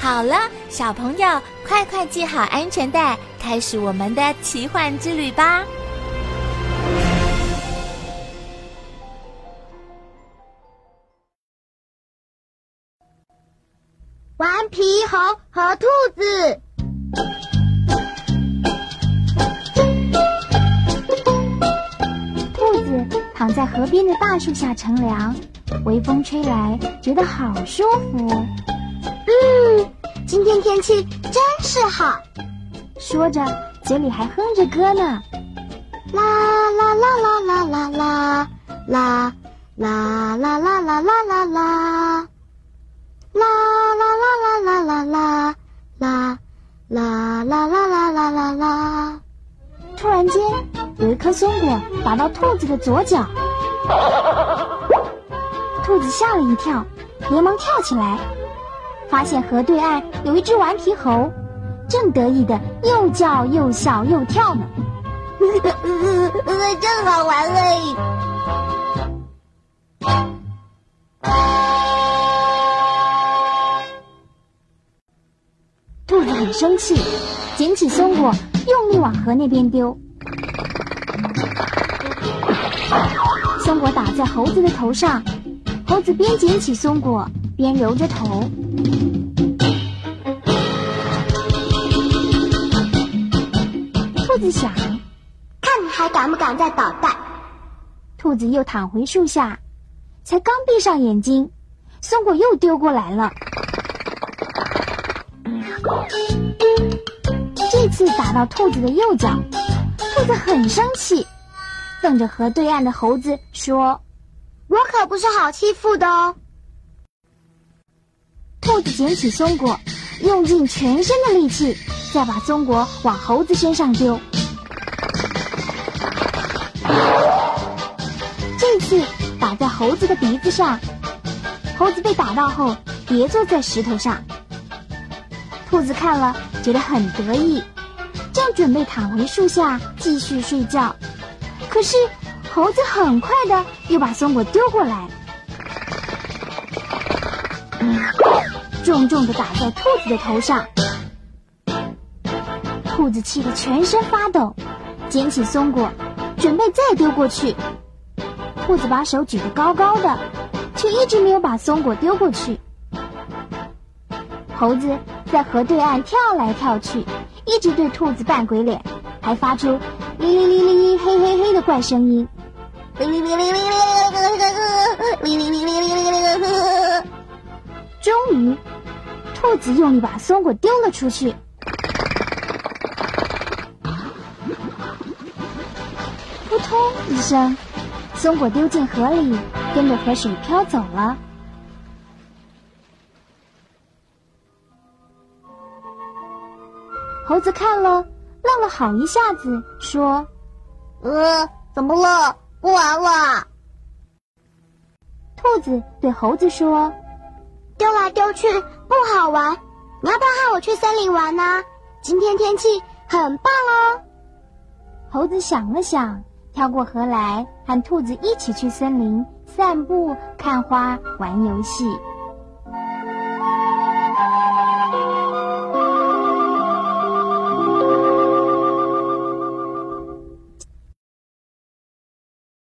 好了，小朋友，快快系好安全带，开始我们的奇幻之旅吧！顽皮猴和兔子。兔子躺在河边的大树下乘凉，微风吹来，觉得好舒服。嗯，今天天气真是好。说着，嘴里还哼着歌呢。啦啦啦啦啦啦啦啦啦啦啦啦啦啦啦啦。啦啦啦啦啦啦啦啦啦啦啦啦啦啦！突然间，有一颗松果打到兔子的左脚，兔子吓了一跳，连忙跳起来，发现河对岸有一只顽皮猴，正得意的又叫又笑又跳呢。真好玩嘞！兔子很生气，捡起松果，用力往河那边丢。松果打在猴子的头上，猴子边捡起松果边揉着头。兔子想，看你还敢不敢再捣蛋？兔子又躺回树下，才刚闭上眼睛，松果又丢过来了。这次打到兔子的右脚，兔子很生气，瞪着河对岸的猴子说：“我可不是好欺负的哦。”兔子捡起松果，用尽全身的力气，再把松果往猴子身上丢。这次打在猴子的鼻子上，猴子被打到后跌坐在石头上。兔子看了，觉得很得意，正准备躺回树下继续睡觉，可是猴子很快的又把松果丢过来，重重的打在兔子的头上。兔子气得全身发抖，捡起松果，准备再丢过去。兔子把手举得高高的，却一直没有把松果丢过去。猴子在河对岸跳来跳去，一直对兔子扮鬼脸，还发出“哩哩哩哩哩嘿嘿嘿”的怪声音。哩哩哩哩哩哩哩哩哩哩哩哩哩终于，兔子用力把松果丢了出去，扑通一声，松果丢进河里，跟着河水飘走了。猴子看了，愣了好一下子，说：“呃，怎么了？不玩了。”兔子对猴子说：“丢来丢去你要不要和我去森林玩呢？今天天气很棒哦。”猴子想了想，跳过河来，和兔子一起去森林散步、看花、玩游戏。